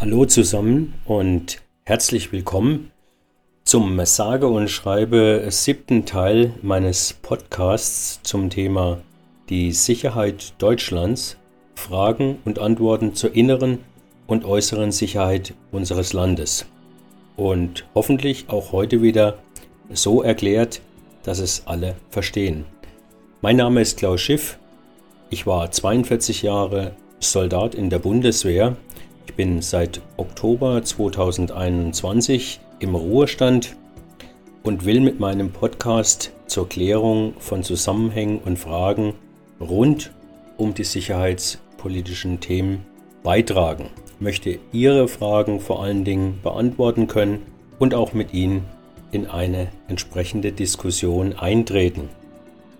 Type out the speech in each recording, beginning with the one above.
Hallo zusammen und herzlich willkommen zum sage und schreibe siebten Teil meines Podcasts zum Thema die Sicherheit Deutschlands, Fragen und Antworten zur inneren und äußeren Sicherheit unseres Landes. Und hoffentlich auch heute wieder so erklärt, dass es alle verstehen. Mein Name ist Klaus Schiff. Ich war 42 Jahre Soldat in der Bundeswehr. Ich bin seit Oktober 2021 im Ruhestand und will mit meinem Podcast zur Klärung von Zusammenhängen und Fragen rund um die sicherheitspolitischen Themen beitragen. Ich möchte Ihre Fragen vor allen Dingen beantworten können und auch mit Ihnen in eine entsprechende Diskussion eintreten.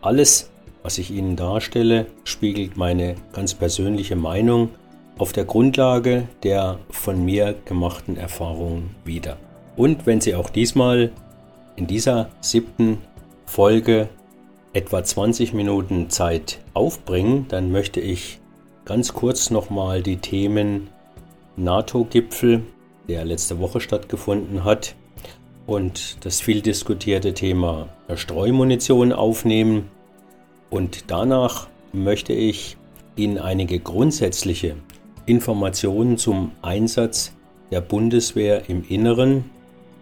Alles, was ich Ihnen darstelle, spiegelt meine ganz persönliche Meinung auf der Grundlage der von mir gemachten Erfahrungen wider. Und wenn Sie auch diesmal in dieser siebten Folge etwa 20 Minuten Zeit aufbringen, dann möchte ich ganz kurz nochmal die Themen NATO-Gipfel, der letzte Woche stattgefunden hat, und das viel diskutierte Thema Streumunition aufnehmen. Und danach möchte ich Ihnen einige grundsätzliche Informationen zum Einsatz der Bundeswehr im Inneren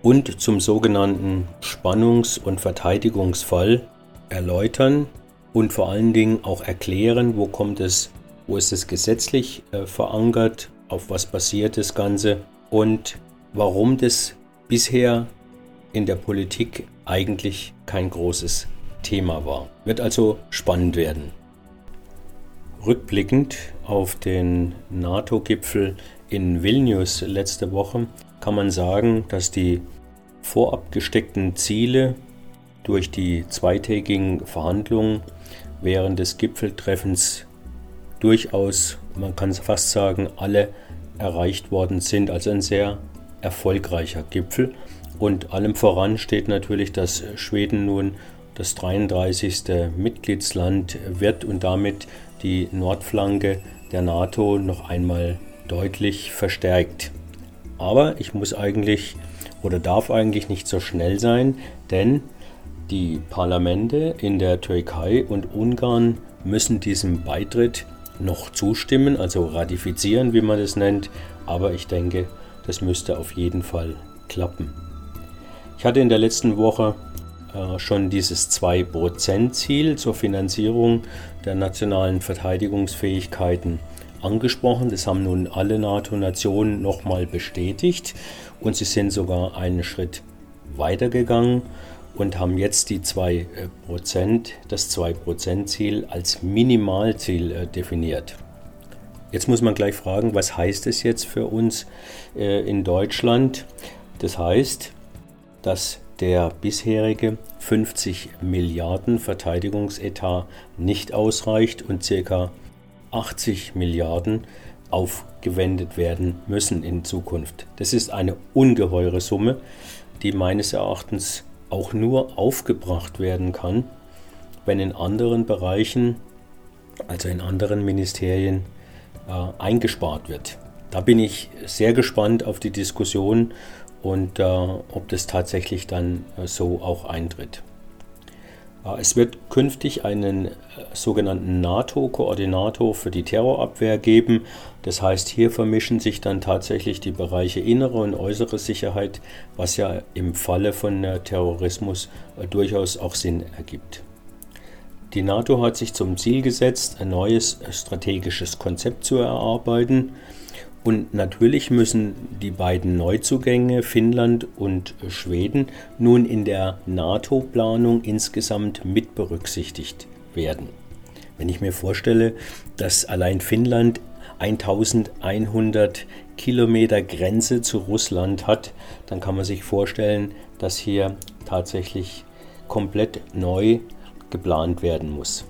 und zum sogenannten Spannungs- und Verteidigungsfall erläutern und vor allen Dingen auch erklären, wo kommt es, wo ist es gesetzlich äh, verankert, auf was basiert das Ganze und warum das bisher in der Politik eigentlich kein großes Thema war. Wird also spannend werden. Rückblickend auf den NATO-Gipfel in Vilnius letzte Woche kann man sagen, dass die vorab gesteckten Ziele durch die zweitägigen Verhandlungen während des Gipfeltreffens durchaus, man kann fast sagen, alle erreicht worden sind. Also ein sehr erfolgreicher Gipfel. Und allem voran steht natürlich, dass Schweden nun das 33. Mitgliedsland wird und damit die Nordflanke der NATO noch einmal deutlich verstärkt. Aber ich muss eigentlich oder darf eigentlich nicht so schnell sein, denn die Parlamente in der Türkei und Ungarn müssen diesem Beitritt noch zustimmen, also ratifizieren, wie man es nennt. Aber ich denke, das müsste auf jeden Fall klappen. Ich hatte in der letzten Woche schon dieses 2%-Ziel zur Finanzierung der nationalen Verteidigungsfähigkeiten angesprochen. Das haben nun alle NATO-Nationen nochmal bestätigt und sie sind sogar einen Schritt weitergegangen und haben jetzt die 2%, das 2%-Ziel als Minimalziel äh, definiert. Jetzt muss man gleich fragen, was heißt es jetzt für uns äh, in Deutschland? Das heißt, dass der bisherige 50 Milliarden Verteidigungsetat nicht ausreicht und ca. 80 Milliarden aufgewendet werden müssen in Zukunft. Das ist eine ungeheure Summe, die meines Erachtens auch nur aufgebracht werden kann, wenn in anderen Bereichen, also in anderen Ministerien, äh, eingespart wird. Da bin ich sehr gespannt auf die Diskussion und äh, ob das tatsächlich dann äh, so auch eintritt. Äh, es wird künftig einen äh, sogenannten NATO-Koordinator für die Terrorabwehr geben. Das heißt, hier vermischen sich dann tatsächlich die Bereiche innere und äußere Sicherheit, was ja im Falle von äh, Terrorismus durchaus auch Sinn ergibt. Die NATO hat sich zum Ziel gesetzt, ein neues strategisches Konzept zu erarbeiten und natürlich müssen die beiden Neuzugänge Finnland und Schweden nun in der NATO-Planung insgesamt mit berücksichtigt werden. Wenn ich mir vorstelle, dass allein Finnland 1100 Kilometer Grenze zu Russland hat, dann kann man sich vorstellen, dass hier tatsächlich komplett neu geplant werden muss.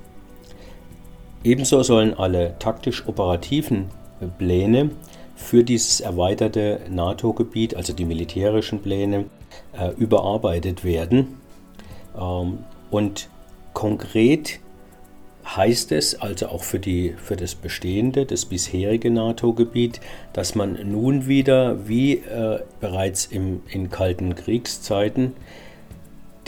Ebenso sollen alle taktisch-operativen Pläne für dieses erweiterte NATO-Gebiet, also die militärischen Pläne, äh, überarbeitet werden. Ähm, und konkret heißt es also auch für, die, für das bestehende, das bisherige NATO-Gebiet, dass man nun wieder, wie äh, bereits im, in kalten Kriegszeiten,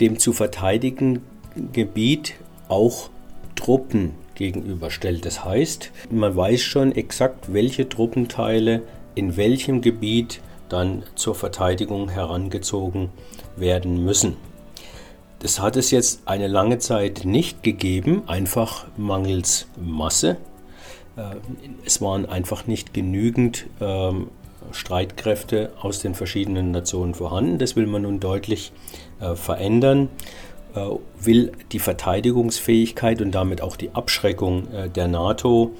dem zu verteidigen Gebiet auch Truppen gegenüberstellt. Das heißt, man weiß schon exakt, welche Truppenteile in welchem Gebiet dann zur Verteidigung herangezogen werden müssen. Das hat es jetzt eine lange Zeit nicht gegeben, einfach mangels Masse. Äh, es waren einfach nicht genügend ähm, Streitkräfte aus den verschiedenen Nationen vorhanden. Das will man nun deutlich äh, verändern, will die Verteidigungsfähigkeit und damit auch die Abschreckung der NATO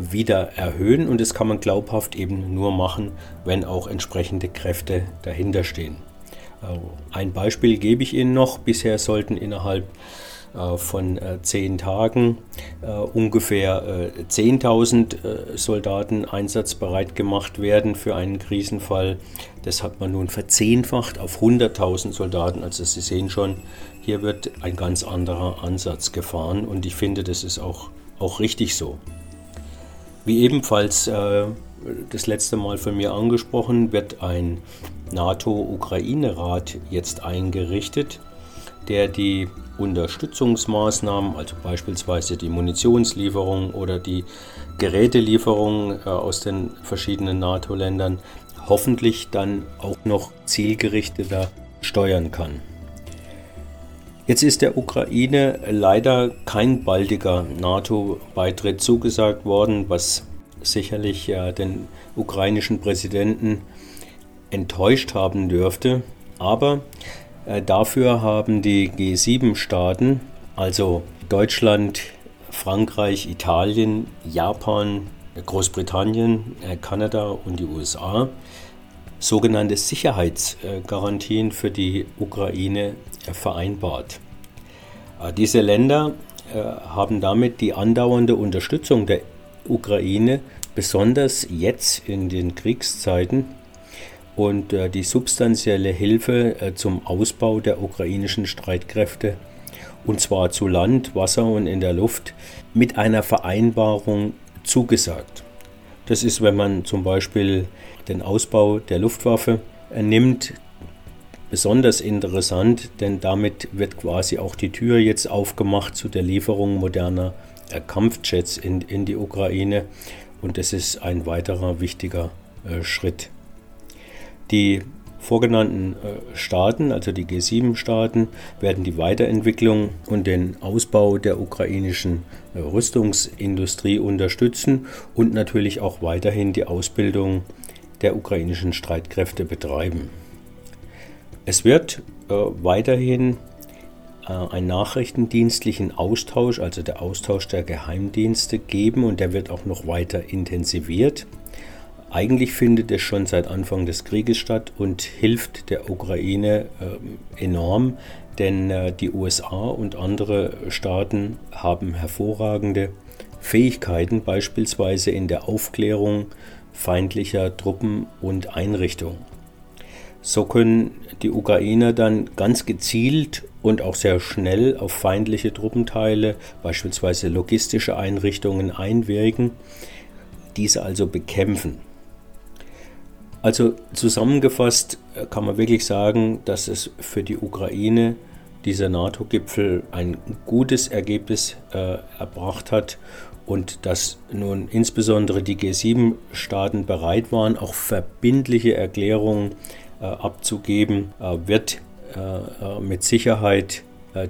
wieder erhöhen und das kann man glaubhaft eben nur machen, wenn auch entsprechende Kräfte dahinter stehen. Äh, ein Beispiel gebe ich Ihnen noch. Bisher sollten innerhalb äh, von äh, zehn Tagen ungefähr 10.000 Soldaten einsatzbereit gemacht werden für einen Krisenfall. Das hat man nun verzehnfacht auf 100.000 Soldaten. Also Sie sehen schon, hier wird ein ganz anderer Ansatz gefahren und ich finde, das ist auch, auch richtig so. Wie ebenfalls äh, das letzte Mal von mir angesprochen, wird ein NATO-Ukraine-Rat jetzt eingerichtet, der die Unterstützungsmaßnahmen, also beispielsweise die Munitionslieferung oder die Gerätelieferung äh, aus den verschiedenen NATO-Ländern, hoffentlich dann auch noch zielgerichteter steuern kann. Jetzt ist der Ukraine leider kein baldiger NATO-Beitritt zugesagt worden, was sicherlich ja den ukrainischen Präsidenten enttäuscht haben dürfte. Aber äh, dafür haben die G7-Staaten, also Deutschland, Frankreich, Italien, Japan, Großbritannien, äh, Kanada und die USA, sogenannte Sicherheitsgarantien für die Ukraine äh, vereinbart. Äh, diese Länder äh, haben damit die andauernde Unterstützung der Ukraine, besonders jetzt in den Kriegszeiten, und äh, die substanzielle Hilfe äh, zum Ausbau der ukrainischen Streitkräfte, und zwar zu Land, Wasser und in der Luft, mit einer Vereinbarung zugesagt. Das ist, wenn man zum Beispiel den Ausbau der Luftwaffe äh, nimmt, besonders interessant, denn damit wird quasi auch die Tür jetzt aufgemacht zu der Lieferung moderner äh, Kampfjets in, in die Ukraine und das ist ein weiterer wichtiger äh, Schritt. Die vorgenannten äh, Staaten, also die G7-Staaten, werden die Weiterentwicklung und den Ausbau der ukrainischen äh, Rüstungsindustrie unterstützen und natürlich auch weiterhin die Ausbildung der ukrainischen Streitkräfte betreiben. Es wird äh, weiterhin äh, einen nachrichtendienstlichen Austausch, also der Austausch der Geheimdienste geben und der wird auch noch weiter intensiviert. Eigentlich findet es schon seit Anfang des Krieges statt und hilft der Ukraine äh, enorm, denn äh, die USA und andere Staaten haben hervorragende Fähigkeiten, beispielsweise in der Aufklärung feindlicher Truppen und Einrichtungen. So können die Ukrainer dann ganz gezielt und auch sehr schnell auf feindliche Truppenteile, beispielsweise logistische Einrichtungen, einwirken, diese also bekämpfen. Also zusammengefasst äh, kann man wirklich sagen, dass es für die Ukraine dieser NATO-Gipfel ein gutes Ergebnis äh, erbracht hat und dass nun insbesondere die G7-Staaten bereit waren, auch verbindliche Erklärungen äh, abzugeben, äh, wird äh, mit Sicherheit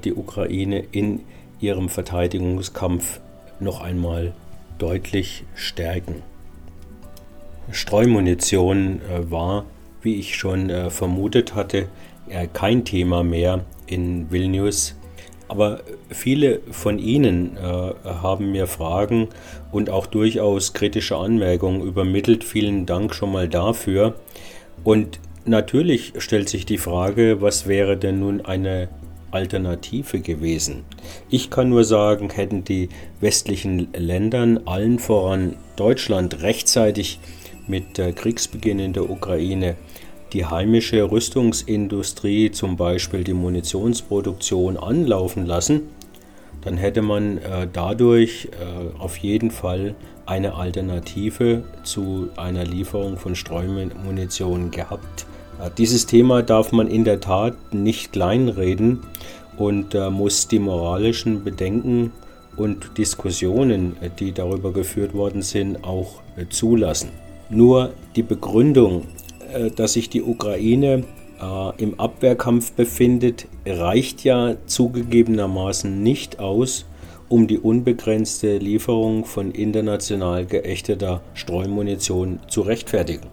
die Ukraine in ihrem Verteidigungskampf noch einmal deutlich stärken. Streumunition äh, war, wie ich schon äh, vermutet hatte, äh, kein Thema mehr in Vilnius. Aber viele von Ihnen haben mir Fragen und auch durchaus kritische Anmerkungen übermittelt. Vielen Dank schon mal dafür. Und natürlich stellt sich die Frage, was wäre denn nun eine Alternative gewesen. Ich kann nur sagen, hätten die westlichen Ländern, allen voran Deutschland, rechtzeitig mit Kriegsbeginn in der Ukraine die heimische Rüstungsindustrie, zum Beispiel die Munitionsproduktion, anlaufen lassen, dann hätte man äh, dadurch äh, auf jeden Fall eine Alternative zu einer Lieferung von Streumunition gehabt. Äh, dieses Thema darf man in der Tat nicht kleinreden und muss die moralischen Bedenken und Diskussionen, die darüber geführt worden sind, auch zulassen. Nur die Begründung, äh, dass sich die Ukraine im Abwehrkampf befindet, reicht ja zugegebenermaßen nicht aus, um die unbegrenzte Lieferung von international geächteter Streumunition zu rechtfertigen.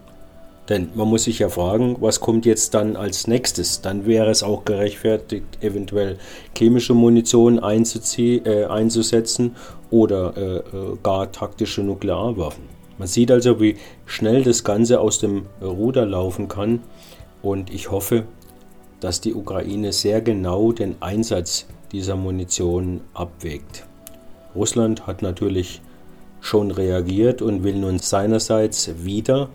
Denn man muss sich ja fragen, was kommt jetzt dann als nächstes? Dann wäre es auch gerechtfertigt, eventuell chemische Munition äh, einzusetzen oder äh, äh, gar taktische Nuklearwaffen. Man sieht also, wie schnell das Ganze aus dem Ruder laufen kann. Und ich hoffe, dass die Ukraine sehr genau den Einsatz dieser Munition abwägt. Russland hat natürlich schon reagiert und will nun seinerseits wieder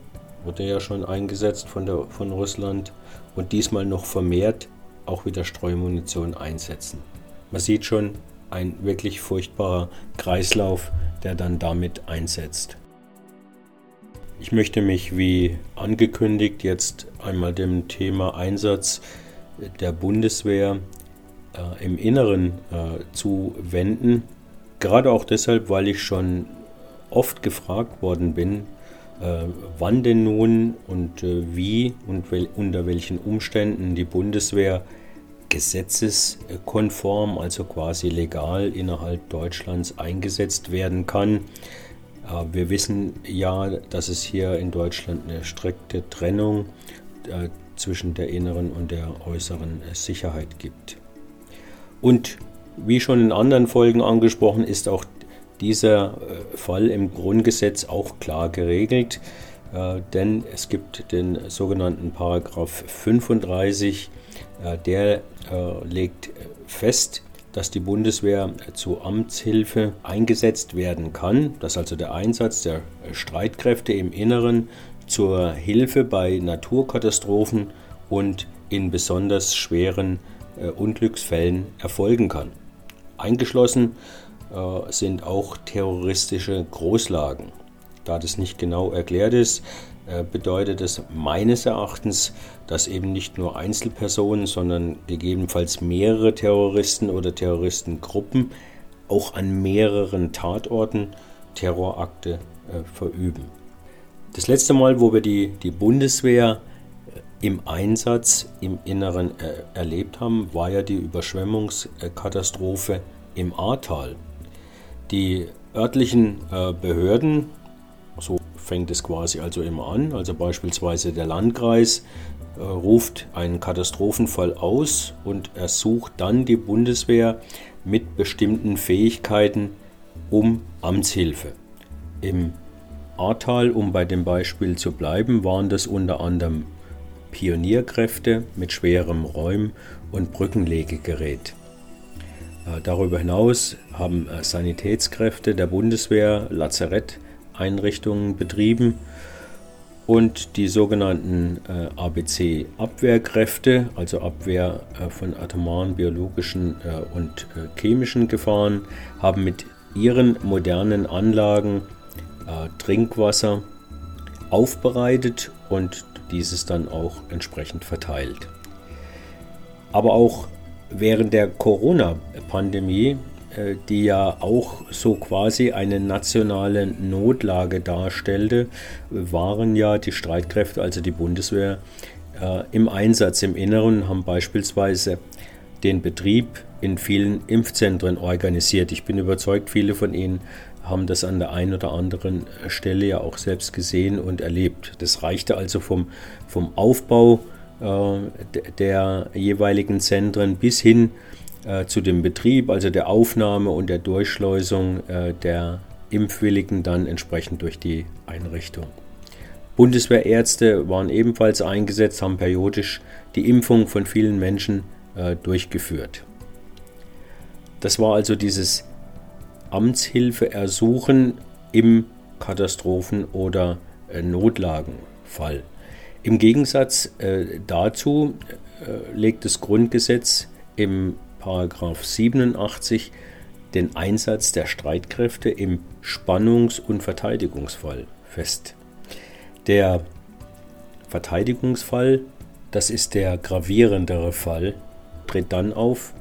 wurde ja schon eingesetzt von, der, von Russland und diesmal noch vermehrt auch wieder Streumunition einsetzen. Man sieht schon ein wirklich furchtbarer Kreislauf, der dann damit einsetzt. Ich möchte mich wie angekündigt jetzt einmal dem Thema Einsatz der Bundeswehr äh, im Inneren äh, zuwenden. Gerade auch deshalb, weil ich schon oft gefragt worden bin, äh, wann denn nun und äh, wie und wel unter welchen Umständen die Bundeswehr gesetzeskonform, also quasi legal innerhalb Deutschlands eingesetzt werden kann. Äh, wir wissen ja, dass es hier in Deutschland eine strikte Trennung äh, zwischen der inneren und der äußeren Sicherheit gibt. Und wie schon in anderen Folgen angesprochen, ist auch dieser äh, Fall im Grundgesetz auch klar geregelt, denn es gibt den sogenannten Paragraph 35, äh, der legt fest, dass die Bundeswehr zu Amtshilfe eingesetzt werden kann, dass also der Einsatz der Streitkräfte im Inneren zur Hilfe bei Naturkatastrophen und in besonders schweren Unglücksfällen erfolgen kann. Eingeschlossen äh, sind auch terroristische Großlagen. Da das nicht genau erklärt ist, äh, bedeutet es meines Erachtens, dass eben nicht nur Einzelpersonen, sondern gegebenenfalls mehrere Terroristen oder Terroristengruppen auch an mehreren Tatorten Terrorakte äh, verüben. Das letzte Mal, wo wir die, die Bundeswehr äh, im Einsatz im Inneren äh, erlebt haben, war ja die Überschwemmungskatastrophe im Ahrtal. Die örtlichen äh, Behörden, so fängt es quasi also immer an, also beispielsweise der Landkreis äh, ruft einen Katastrophenfall aus und ersucht dann die Bundeswehr mit bestimmten Fähigkeiten um Amtshilfe. Im Ahrtal, um bei dem Beispiel zu bleiben, waren das unter anderem Pionierkräfte mit schwerem Räum- und Brückenlegegerät. Äh, darüber hinaus haben äh, Sanitätskräfte der Bundeswehr Lazaretteinrichtungen betrieben und die sogenannten äh, ABC-Abwehrkräfte, also Abwehr von atomaren, biologischen und chemischen Gefahren, haben mit ihren modernen Anlagen Trinkwasser aufbereitet und dieses dann auch entsprechend verteilt. Aber auch während der Corona-Pandemie, äh, die ja auch so quasi eine nationale Notlage darstellte, waren ja die Streitkräfte, also die Bundeswehr, äh, im Einsatz im Inneren, haben beispielsweise den Betrieb in vielen Impfzentren organisiert. Ich bin überzeugt, viele von Ihnen haben das an der einen oder anderen Stelle ja auch selbst gesehen und erlebt. Das reichte also vom, vom Aufbau äh, der jeweiligen Zentren bis hin äh, zu dem Betrieb, also der Aufnahme und der Durchschleusung äh, der Impfwilligen dann entsprechend durch die Einrichtung. Bundeswehrärzte waren ebenfalls eingesetzt, haben periodisch die Impfung von vielen Menschen durchgeführt. Das war also dieses Amtshilfeersuchen im Katastrophen- oder Notlagenfall. Im Gegensatz äh, dazu äh, legt das Grundgesetz im 87 den Einsatz der Streitkräfte im Spannungs- und Verteidigungsfall fest. Der Verteidigungsfall, das ist der gravierendere Fall, tritt dann auf,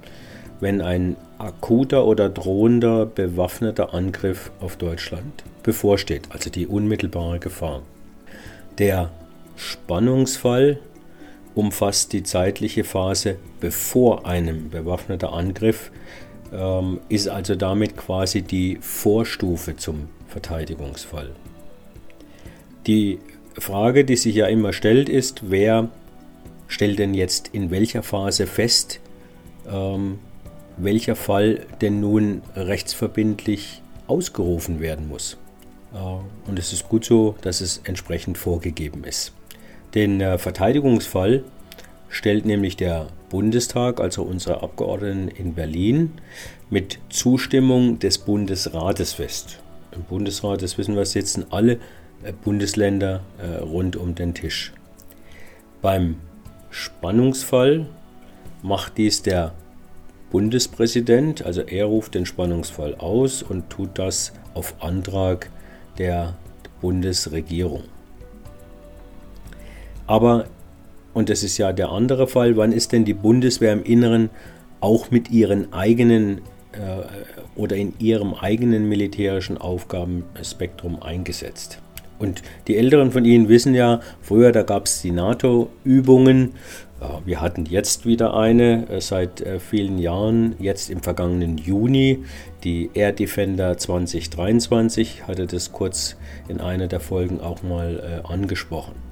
wenn ein akuter oder drohender bewaffneter Angriff auf Deutschland bevorsteht, also die unmittelbare Gefahr. Der Spannungsfall umfasst die zeitliche Phase bevor einem bewaffneter Angriff, ähm, ist also damit quasi die Vorstufe zum Verteidigungsfall. Die Frage, die sich ja immer stellt, ist, wer stellt denn jetzt in welcher Phase fest, ähm, welcher Fall denn nun rechtsverbindlich ausgerufen werden muss. Äh, und es ist gut so, dass es entsprechend vorgegeben ist. Den äh, Verteidigungsfall stellt nämlich der Bundestag, also unsere Abgeordneten in Berlin, mit Zustimmung des Bundesrates fest. Im Bundesrat, das wissen wir, sitzen alle äh, Bundesländer rund um den Tisch. Beim Spannungsfall macht dies der Bundespräsident, also er ruft den Spannungsfall aus und tut das auf Antrag der Bundesregierung. Aber, und das ist ja der andere Fall, wann ist denn die Bundeswehr im Inneren auch mit ihren eigenen äh, oder in ihrem eigenen militärischen Aufgabenspektrum eingesetzt? Und die Älteren von Ihnen wissen ja, früher da gab es die NATO-Übungen. Wir hatten jetzt wieder eine äh, seit äh, vielen Jahren, jetzt im vergangenen Juni, die Air Defender 2023, hatte das kurz in einer der Folgen auch mal äh, angesprochen.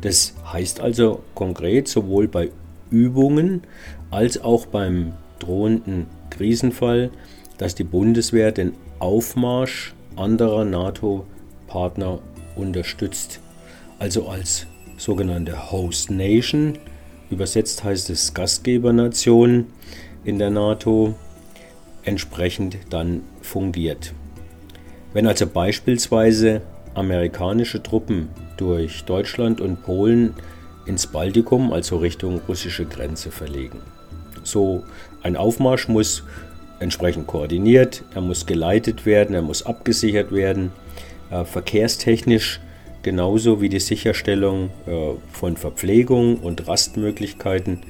Das heißt also konkret sowohl bei Übungen als auch beim drohenden Krisenfall, dass die Bundeswehr den Aufmarsch anderer NATO-Partner Partner unterstützt. Also als sogenannte Host Nation, übersetzt heißt es Gastgebernation in der NATO, entsprechend dann fungiert. Wenn also beispielsweise amerikanische Truppen durch Deutschland und Polen ins Baltikum, also Richtung russische Grenze verlegen. So ein Aufmarsch muss entsprechend koordiniert, er muss geleitet werden, er muss abgesichert werden äh, verkehrstechnisch genauso wie die Sicherstellung äh, von Verpflegung und Rastmöglichkeiten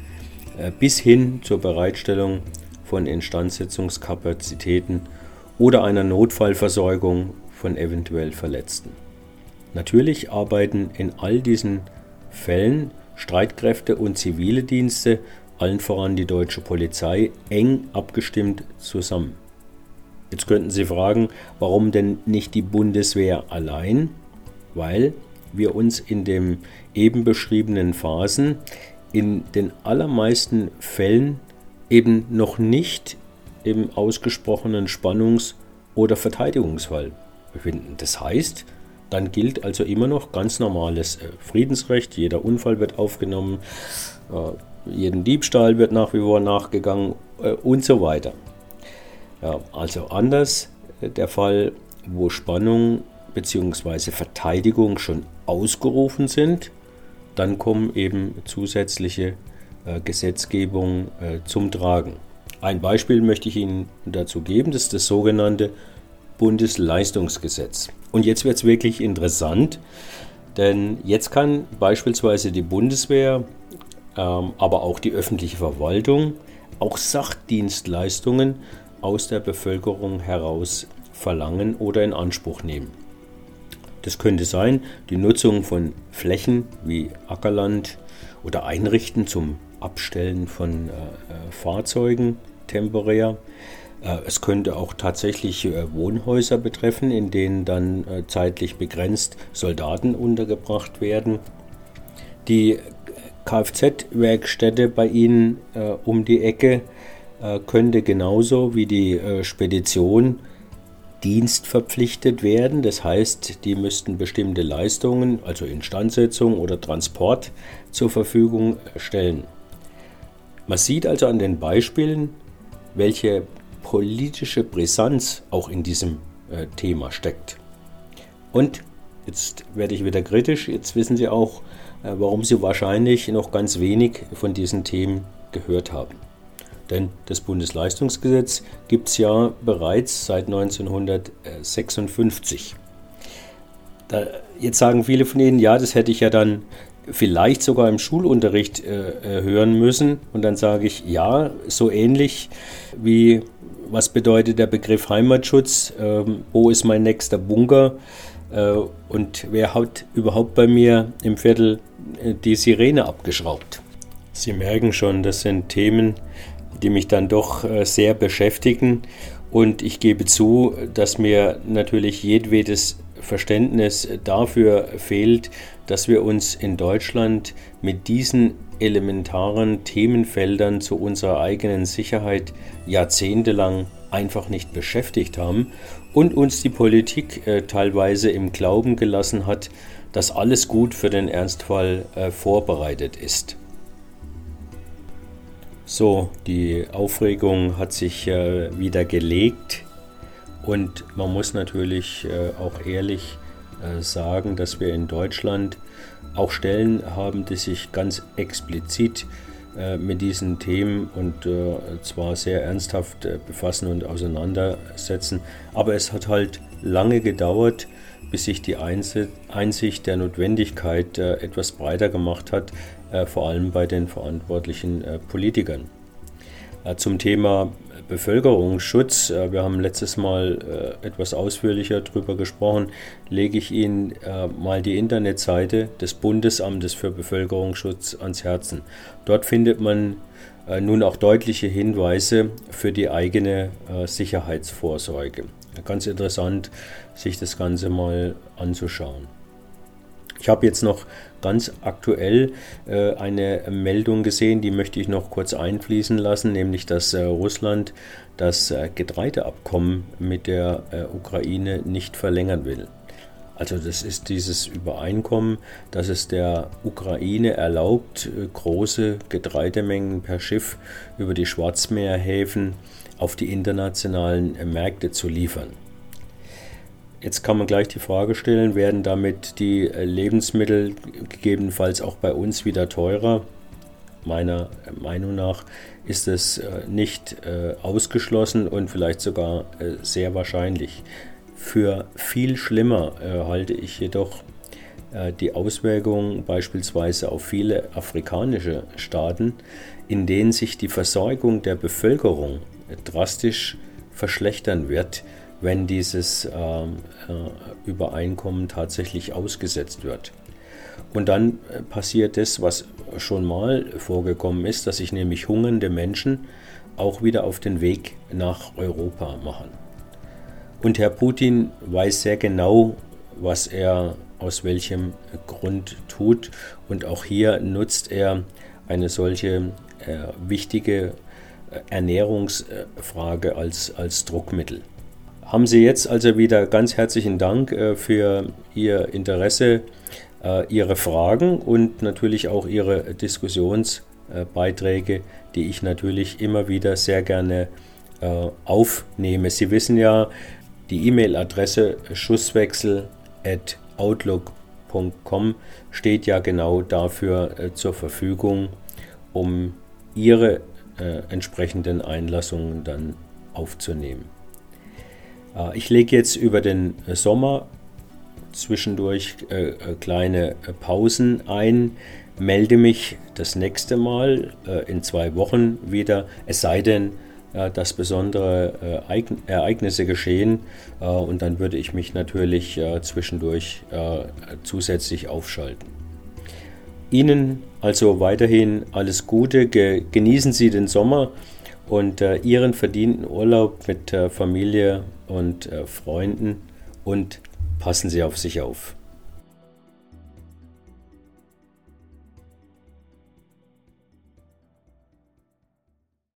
äh, bis hin zur Bereitstellung von Instandsetzungskapazitäten oder einer Notfallversorgung von eventuell Verletzten. Natürlich arbeiten in all diesen Fällen Streitkräfte und zivile Dienste, allen voran die deutsche Polizei, eng abgestimmt zusammen. Jetzt könnten Sie fragen, warum denn nicht die Bundeswehr allein? Weil wir uns in den eben beschriebenen Phasen in den allermeisten Fällen eben noch nicht im ausgesprochenen Spannungs- oder Verteidigungsfall befinden. Das heißt, dann gilt also immer noch ganz normales äh, Friedensrecht, jeder Unfall wird aufgenommen, äh, jeden Diebstahl wird nach wie vor nachgegangen äh, und so weiter. Ja, also anders der Fall, wo Spannung bzw. Verteidigung schon ausgerufen sind, dann kommen eben zusätzliche Gesetzgebung äh, zum Tragen. Ein Beispiel möchte ich Ihnen dazu geben, das ist das sogenannte Bundesleistungsgesetz. Und jetzt wird es wirklich interessant, denn jetzt kann beispielsweise die Bundeswehr, ähm, aber auch die öffentliche Verwaltung auch Sachdienstleistungen aus der Bevölkerung heraus verlangen oder in Anspruch nehmen. Das könnte sein die Nutzung von Flächen wie Ackerland oder Einrichten zum Abstellen von äh, äh Fahrzeugen temporär. Äh, es könnte auch tatsächlich äh, Wohnhäuser betreffen, in denen dann äh, zeitlich begrenzt Soldaten untergebracht werden. Die Kfz-Werkstätte bei Ihnen um die Ecke könnte genauso wie die Spedition dienstverpflichtet werden. Das heißt, die müssten bestimmte Leistungen, also Instandsetzung oder Transport, zur Verfügung stellen. Man sieht also an den Beispielen, welche politische Brisanz auch in diesem äh, Thema steckt. Und jetzt werde ich wieder kritisch, jetzt wissen Sie auch, äh, warum Sie wahrscheinlich noch ganz wenig von diesen Themen gehört haben. Denn das Bundesleistungsgesetz gibt es ja bereits seit 1956. Da, jetzt sagen viele von Ihnen, ja, das hätte ich ja dann vielleicht sogar im Schulunterricht äh, äh, hören müssen. Und dann sage ich, ja, so ähnlich wie, was bedeutet der Begriff Heimatschutz, ähm, wo ist mein nächster Bunker äh, und wer hat überhaupt bei mir im Viertel äh, die Sirene abgeschraubt. Sie merken schon, das sind Themen, die mich dann doch äh, sehr beschäftigen. Und ich gebe zu, dass mir natürlich jedwedes Verständnis dafür fehlt, dass wir uns in Deutschland mit diesen elementaren Themenfeldern zu unserer eigenen Sicherheit jahrzehntelang einfach nicht beschäftigt haben und uns die Politik äh, teilweise im Glauben gelassen hat, dass alles gut für den Ernstfall äh, vorbereitet ist. So, die Aufregung hat sich äh, wieder gelegt und man muss natürlich äh, auch ehrlich äh, sagen, dass wir in Deutschland auch Stellen haben, die sich ganz explizit äh, mit diesen Themen und äh, zwar sehr ernsthaft äh, befassen und auseinandersetzen. Aber es hat halt lange gedauert, bis sich die Einsicht der Notwendigkeit äh, etwas breiter gemacht hat, vor allem bei den verantwortlichen Politikern. Zum Thema Bevölkerungsschutz, äh, wir haben letztes Mal äh, etwas ausführlicher darüber gesprochen, lege ich Ihnen äh, mal die Internetseite des Bundesamtes für Bevölkerungsschutz ans Herzen. Dort findet man nun auch deutliche Hinweise für die eigene Sicherheitsvorsorge. Ganz interessant, sich das Ganze mal anzuschauen. Ich habe jetzt noch ganz aktuell äh, eine Meldung gesehen, die möchte ich noch kurz einfließen lassen, nämlich dass äh, Russland das äh, Getreideabkommen mit der Ukraine nicht verlängern will. Also das ist dieses Übereinkommen, dass es der Ukraine erlaubt, große Getreidemengen per Schiff über die Schwarzmeerhäfen auf die internationalen Märkte zu liefern. Jetzt kann man gleich die Frage stellen, werden damit die äh, Lebensmittel gegebenenfalls auch bei uns wieder teurer? Meiner Meinung nach ist es äh, nicht äh, ausgeschlossen und vielleicht sogar sehr wahrscheinlich. Für viel schlimmer halte ich jedoch die Auswirkungen beispielsweise auf viele afrikanische Staaten, in denen sich die Versorgung der Bevölkerung drastisch verschlechtern wird wenn dieses ähm, äh, Übereinkommen tatsächlich ausgesetzt wird. Und dann äh, passiert das, was schon mal vorgekommen ist, dass sich nämlich hungernde Menschen auch wieder auf den Weg nach Europa machen. Und Herr Putin weiß sehr genau, was er aus welchem Grund tut. Und auch hier nutzt er eine solche äh, wichtige äh, Ernährungsfrage als, als Druckmittel haben Sie jetzt also wieder ganz herzlichen Dank äh, für Ihr Interesse, äh, Ihre Fragen und natürlich auch Ihre Diskussionsbeiträge, die ich natürlich immer wieder sehr gerne äh, aufnehme. Sie wissen ja, die E-Mail-Adresse schusswechsel.outlook.com steht ja genau dafür zur Verfügung, um Ihre entsprechenden Einlassungen dann aufzunehmen. Äh, ich lege jetzt über den äh, Sommer zwischendurch äh, kleine Pausen ein, melde mich das nächste Mal in zwei Wochen wieder, es sei denn, dass besondere Ereignisse geschehen und dann würde ich mich natürlich zwischendurch zusätzlich aufschalten. Ihnen also weiterhin alles Gute, genießen Sie den Sommer und Ihren verdienten Urlaub mit Familie und äh, Freunden und passen Sie auf sich auf.